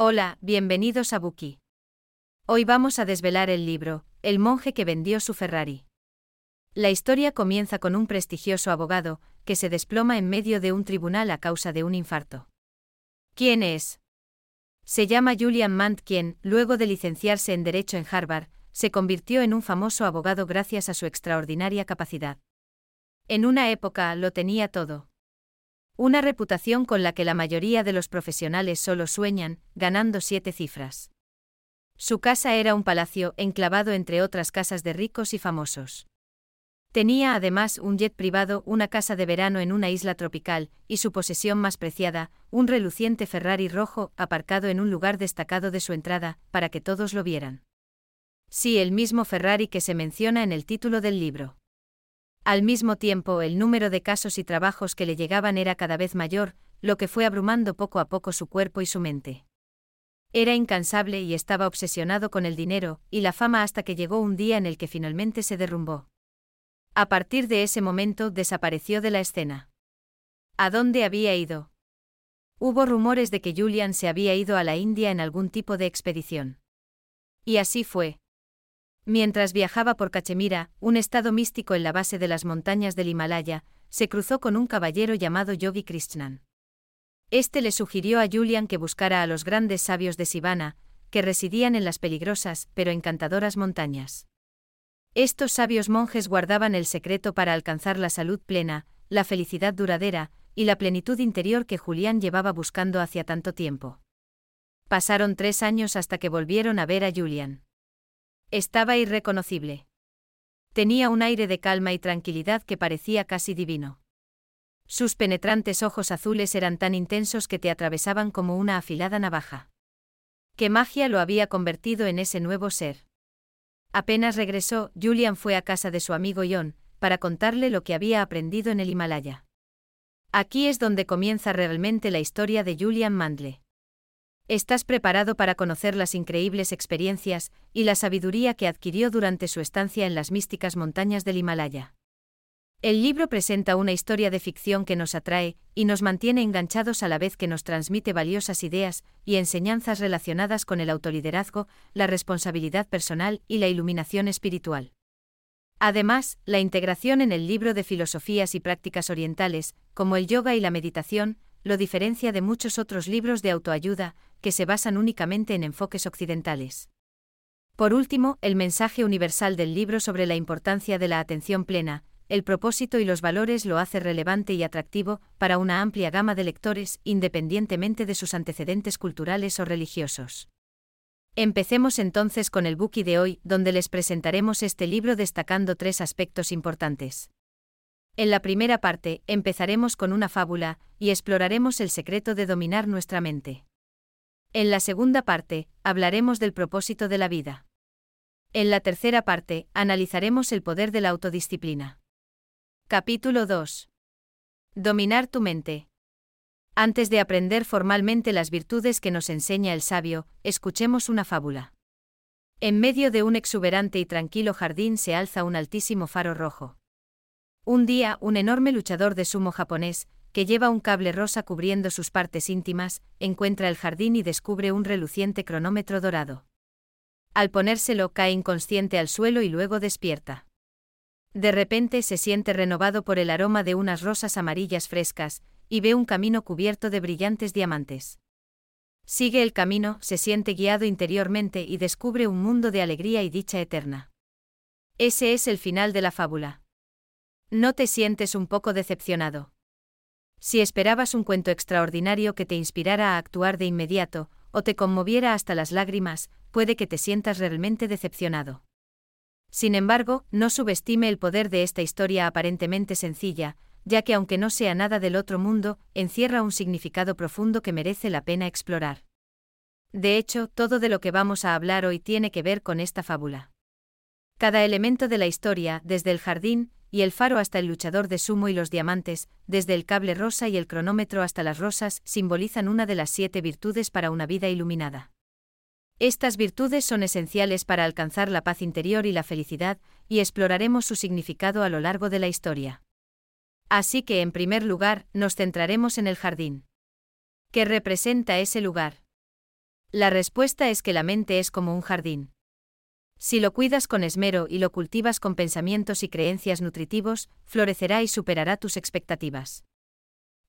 Hola, bienvenidos a Buki. Hoy vamos a desvelar el libro, El monje que vendió su Ferrari. La historia comienza con un prestigioso abogado, que se desploma en medio de un tribunal a causa de un infarto. ¿Quién es? Se llama Julian Mant quien, luego de licenciarse en Derecho en Harvard, se convirtió en un famoso abogado gracias a su extraordinaria capacidad. En una época lo tenía todo. Una reputación con la que la mayoría de los profesionales solo sueñan, ganando siete cifras. Su casa era un palacio enclavado entre otras casas de ricos y famosos. Tenía además un jet privado, una casa de verano en una isla tropical, y su posesión más preciada, un reluciente Ferrari rojo aparcado en un lugar destacado de su entrada, para que todos lo vieran. Sí, el mismo Ferrari que se menciona en el título del libro. Al mismo tiempo, el número de casos y trabajos que le llegaban era cada vez mayor, lo que fue abrumando poco a poco su cuerpo y su mente. Era incansable y estaba obsesionado con el dinero y la fama hasta que llegó un día en el que finalmente se derrumbó. A partir de ese momento desapareció de la escena. ¿A dónde había ido? Hubo rumores de que Julian se había ido a la India en algún tipo de expedición. Y así fue, Mientras viajaba por Cachemira, un estado místico en la base de las montañas del Himalaya, se cruzó con un caballero llamado Yogi Krishnan. Este le sugirió a Julian que buscara a los grandes sabios de Sivana, que residían en las peligrosas pero encantadoras montañas. Estos sabios monjes guardaban el secreto para alcanzar la salud plena, la felicidad duradera y la plenitud interior que Julián llevaba buscando hacía tanto tiempo. Pasaron tres años hasta que volvieron a ver a Julian. Estaba irreconocible. Tenía un aire de calma y tranquilidad que parecía casi divino. Sus penetrantes ojos azules eran tan intensos que te atravesaban como una afilada navaja. ¿Qué magia lo había convertido en ese nuevo ser? Apenas regresó, Julian fue a casa de su amigo John, para contarle lo que había aprendido en el Himalaya. Aquí es donde comienza realmente la historia de Julian Mandle. ¿Estás preparado para conocer las increíbles experiencias y la sabiduría que adquirió durante su estancia en las místicas montañas del Himalaya? El libro presenta una historia de ficción que nos atrae y nos mantiene enganchados a la vez que nos transmite valiosas ideas y enseñanzas relacionadas con el autoliderazgo, la responsabilidad personal y la iluminación espiritual. Además, la integración en el libro de filosofías y prácticas orientales, como el yoga y la meditación, lo diferencia de muchos otros libros de autoayuda, que se basan únicamente en enfoques occidentales. Por último, el mensaje universal del libro sobre la importancia de la atención plena, el propósito y los valores lo hace relevante y atractivo para una amplia gama de lectores, independientemente de sus antecedentes culturales o religiosos. Empecemos entonces con el bookie de hoy, donde les presentaremos este libro destacando tres aspectos importantes. En la primera parte, empezaremos con una fábula, y exploraremos el secreto de dominar nuestra mente. En la segunda parte, hablaremos del propósito de la vida. En la tercera parte, analizaremos el poder de la autodisciplina. Capítulo 2. Dominar tu mente. Antes de aprender formalmente las virtudes que nos enseña el sabio, escuchemos una fábula. En medio de un exuberante y tranquilo jardín se alza un altísimo faro rojo. Un día, un enorme luchador de sumo japonés, que lleva un cable rosa cubriendo sus partes íntimas, encuentra el jardín y descubre un reluciente cronómetro dorado. Al ponérselo cae inconsciente al suelo y luego despierta. De repente se siente renovado por el aroma de unas rosas amarillas frescas, y ve un camino cubierto de brillantes diamantes. Sigue el camino, se siente guiado interiormente y descubre un mundo de alegría y dicha eterna. Ese es el final de la fábula. ¿No te sientes un poco decepcionado? Si esperabas un cuento extraordinario que te inspirara a actuar de inmediato, o te conmoviera hasta las lágrimas, puede que te sientas realmente decepcionado. Sin embargo, no subestime el poder de esta historia aparentemente sencilla, ya que aunque no sea nada del otro mundo, encierra un significado profundo que merece la pena explorar. De hecho, todo de lo que vamos a hablar hoy tiene que ver con esta fábula. Cada elemento de la historia, desde el jardín, y el faro hasta el luchador de sumo y los diamantes, desde el cable rosa y el cronómetro hasta las rosas, simbolizan una de las siete virtudes para una vida iluminada. Estas virtudes son esenciales para alcanzar la paz interior y la felicidad, y exploraremos su significado a lo largo de la historia. Así que, en primer lugar, nos centraremos en el jardín. ¿Qué representa ese lugar? La respuesta es que la mente es como un jardín. Si lo cuidas con esmero y lo cultivas con pensamientos y creencias nutritivos, florecerá y superará tus expectativas.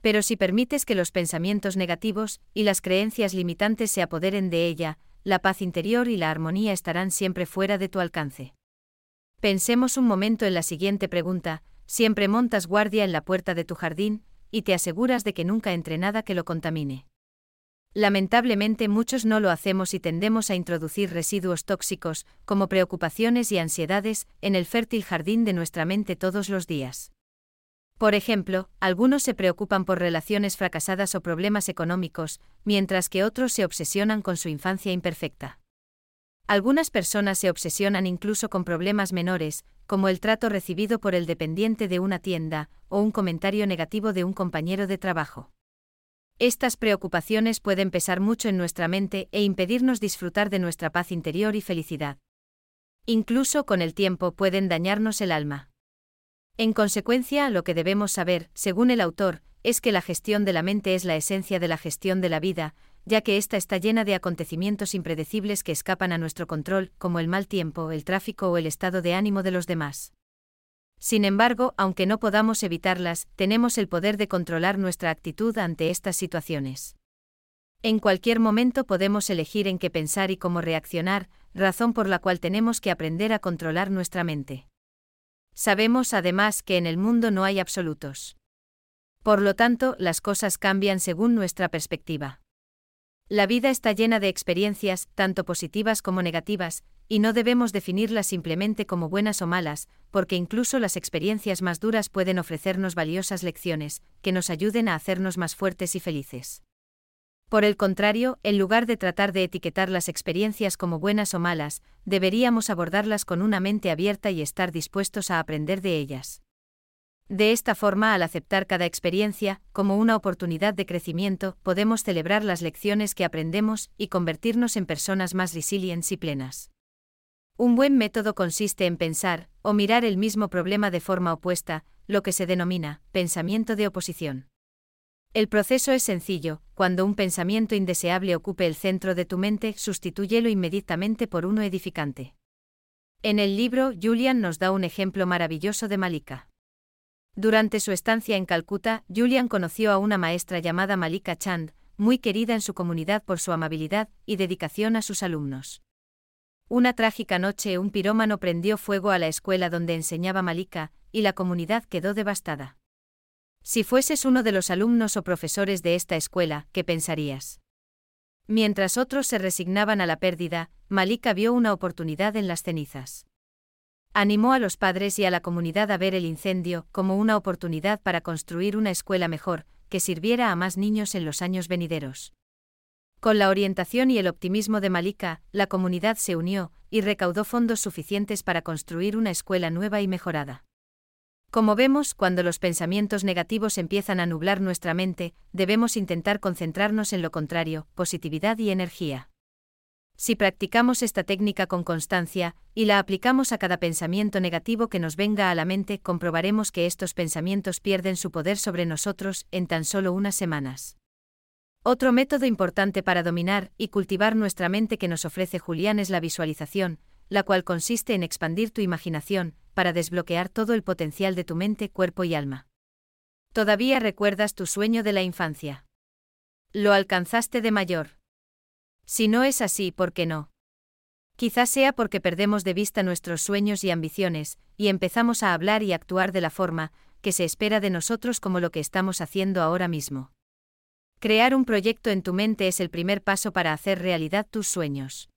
Pero si permites que los pensamientos negativos y las creencias limitantes se apoderen de ella, la paz interior y la armonía estarán siempre fuera de tu alcance. Pensemos un momento en la siguiente pregunta, siempre montas guardia en la puerta de tu jardín, y te aseguras de que nunca entre nada que lo contamine. Lamentablemente muchos no lo hacemos y tendemos a introducir residuos tóxicos, como preocupaciones y ansiedades, en el fértil jardín de nuestra mente todos los días. Por ejemplo, algunos se preocupan por relaciones fracasadas o problemas económicos, mientras que otros se obsesionan con su infancia imperfecta. Algunas personas se obsesionan incluso con problemas menores, como el trato recibido por el dependiente de una tienda, o un comentario negativo de un compañero de trabajo. Estas preocupaciones pueden pesar mucho en nuestra mente e impedirnos disfrutar de nuestra paz interior y felicidad. Incluso con el tiempo pueden dañarnos el alma. En consecuencia, lo que debemos saber, según el autor, es que la gestión de la mente es la esencia de la gestión de la vida, ya que ésta está llena de acontecimientos impredecibles que escapan a nuestro control, como el mal tiempo, el tráfico o el estado de ánimo de los demás. Sin embargo, aunque no podamos evitarlas, tenemos el poder de controlar nuestra actitud ante estas situaciones. En cualquier momento podemos elegir en qué pensar y cómo reaccionar, razón por la cual tenemos que aprender a controlar nuestra mente. Sabemos además que en el mundo no hay absolutos. Por lo tanto, las cosas cambian según nuestra perspectiva. La vida está llena de experiencias, tanto positivas como negativas, y no debemos definirlas simplemente como buenas o malas, porque incluso las experiencias más duras pueden ofrecernos valiosas lecciones, que nos ayuden a hacernos más fuertes y felices. Por el contrario, en lugar de tratar de etiquetar las experiencias como buenas o malas, deberíamos abordarlas con una mente abierta y estar dispuestos a aprender de ellas. De esta forma, al aceptar cada experiencia como una oportunidad de crecimiento, podemos celebrar las lecciones que aprendemos y convertirnos en personas más resilientes y plenas. Un buen método consiste en pensar, o mirar el mismo problema de forma opuesta, lo que se denomina pensamiento de oposición. El proceso es sencillo, cuando un pensamiento indeseable ocupe el centro de tu mente, sustitúyelo inmediatamente por uno edificante. En el libro, Julian nos da un ejemplo maravilloso de Malika. Durante su estancia en Calcuta, Julian conoció a una maestra llamada Malika Chand, muy querida en su comunidad por su amabilidad y dedicación a sus alumnos. Una trágica noche un pirómano prendió fuego a la escuela donde enseñaba Malika, y la comunidad quedó devastada. Si fueses uno de los alumnos o profesores de esta escuela, ¿qué pensarías? Mientras otros se resignaban a la pérdida, Malika vio una oportunidad en las cenizas. Animó a los padres y a la comunidad a ver el incendio como una oportunidad para construir una escuela mejor, que sirviera a más niños en los años venideros. Con la orientación y el optimismo de Malika, la comunidad se unió y recaudó fondos suficientes para construir una escuela nueva y mejorada. Como vemos, cuando los pensamientos negativos empiezan a nublar nuestra mente, debemos intentar concentrarnos en lo contrario, positividad y energía. Si practicamos esta técnica con constancia, y la aplicamos a cada pensamiento negativo que nos venga a la mente, comprobaremos que estos pensamientos pierden su poder sobre nosotros en tan solo unas semanas. Otro método importante para dominar y cultivar nuestra mente que nos ofrece Julián es la visualización, la cual consiste en expandir tu imaginación, para desbloquear todo el potencial de tu mente, cuerpo y alma. ¿Todavía recuerdas tu sueño de la infancia? ¿Lo alcanzaste de mayor? Si no es así, ¿por qué no? Quizás sea porque perdemos de vista nuestros sueños y ambiciones, y empezamos a hablar y actuar de la forma que se espera de nosotros como lo que estamos haciendo ahora mismo. Crear un proyecto en tu mente es el primer paso para hacer realidad tus sueños.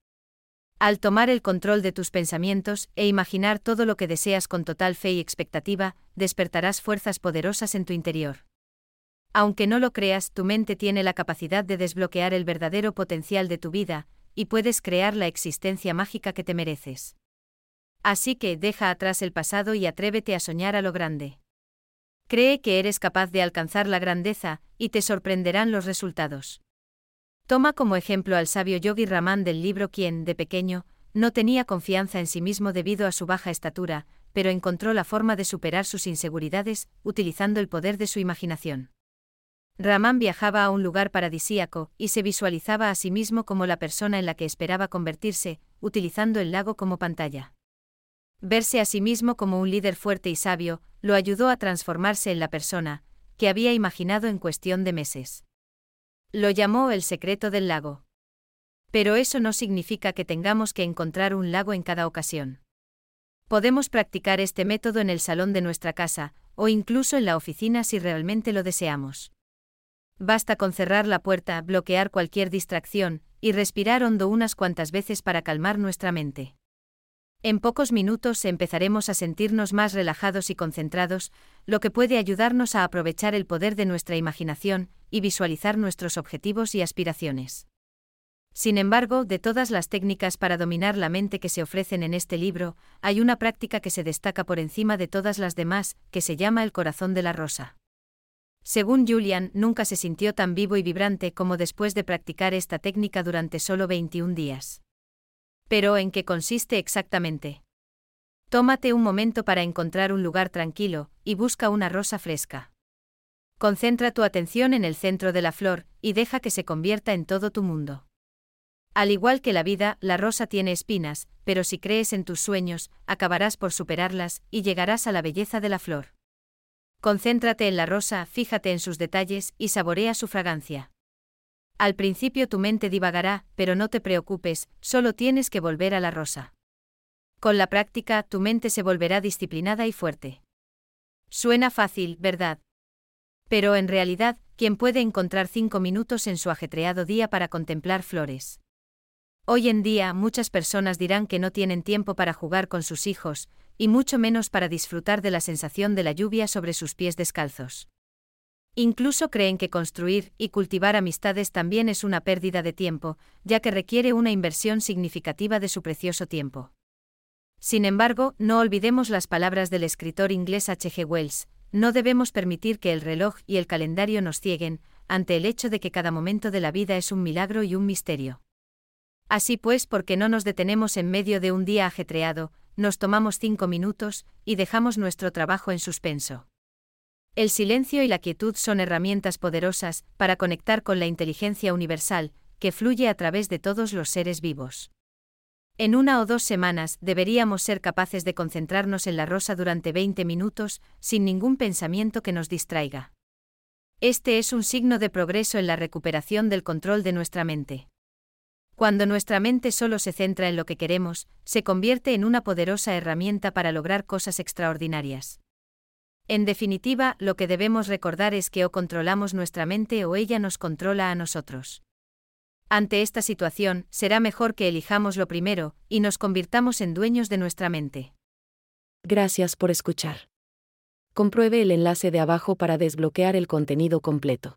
Al tomar el control de tus pensamientos e imaginar todo lo que deseas con total fe y expectativa, despertarás fuerzas poderosas en tu interior. Aunque no lo creas, tu mente tiene la capacidad de desbloquear el verdadero potencial de tu vida, y puedes crear la existencia mágica que te mereces. Así que deja atrás el pasado y atrévete a soñar a lo grande. Cree que eres capaz de alcanzar la grandeza, y te sorprenderán los resultados. Toma como ejemplo al sabio Yogi Raman del libro quien, de pequeño, no tenía confianza en sí mismo debido a su baja estatura, pero encontró la forma de superar sus inseguridades, utilizando el poder de su imaginación. Ramán viajaba a un lugar paradisíaco y se visualizaba a sí mismo como la persona en la que esperaba convertirse, utilizando el lago como pantalla. Verse a sí mismo como un líder fuerte y sabio lo ayudó a transformarse en la persona que había imaginado en cuestión de meses. Lo llamó el secreto del lago. Pero eso no significa que tengamos que encontrar un lago en cada ocasión. Podemos practicar este método en el salón de nuestra casa, o incluso en la oficina si realmente lo deseamos. Basta con cerrar la puerta, bloquear cualquier distracción, y respirar hondo unas cuantas veces para calmar nuestra mente. En pocos minutos empezaremos a sentirnos más relajados y concentrados, lo que puede ayudarnos a aprovechar el poder de nuestra imaginación y visualizar nuestros objetivos y aspiraciones. Sin embargo, de todas las técnicas para dominar la mente que se ofrecen en este libro, hay una práctica que se destaca por encima de todas las demás, que se llama el corazón de la rosa. Según Julian, nunca se sintió tan vivo y vibrante como después de practicar esta técnica durante solo 21 días. Pero ¿en qué consiste exactamente? Tómate un momento para encontrar un lugar tranquilo, y busca una rosa fresca. Concentra tu atención en el centro de la flor, y deja que se convierta en todo tu mundo. Al igual que la vida, la rosa tiene espinas, pero si crees en tus sueños, acabarás por superarlas, y llegarás a la belleza de la flor. Concéntrate en la rosa, fíjate en sus detalles y saborea su fragancia. Al principio tu mente divagará, pero no te preocupes, solo tienes que volver a la rosa. Con la práctica, tu mente se volverá disciplinada y fuerte. Suena fácil, ¿verdad? Pero en realidad, ¿quién puede encontrar cinco minutos en su ajetreado día para contemplar flores? Hoy en día muchas personas dirán que no tienen tiempo para jugar con sus hijos, y mucho menos para disfrutar de la sensación de la lluvia sobre sus pies descalzos. Incluso creen que construir y cultivar amistades también es una pérdida de tiempo, ya que requiere una inversión significativa de su precioso tiempo. Sin embargo, no olvidemos las palabras del escritor inglés H. G. Wells, no debemos permitir que el reloj y el calendario nos cieguen, ante el hecho de que cada momento de la vida es un milagro y un misterio. Así pues, porque no nos detenemos en medio de un día ajetreado, nos tomamos cinco minutos, y dejamos nuestro trabajo en suspenso. El silencio y la quietud son herramientas poderosas para conectar con la inteligencia universal, que fluye a través de todos los seres vivos. En una o dos semanas deberíamos ser capaces de concentrarnos en la rosa durante 20 minutos, sin ningún pensamiento que nos distraiga. Este es un signo de progreso en la recuperación del control de nuestra mente. Cuando nuestra mente solo se centra en lo que queremos, se convierte en una poderosa herramienta para lograr cosas extraordinarias. En definitiva, lo que debemos recordar es que o controlamos nuestra mente o ella nos controla a nosotros. Ante esta situación, será mejor que elijamos lo primero, y nos convirtamos en dueños de nuestra mente. Gracias por escuchar. Compruebe el enlace de abajo para desbloquear el contenido completo.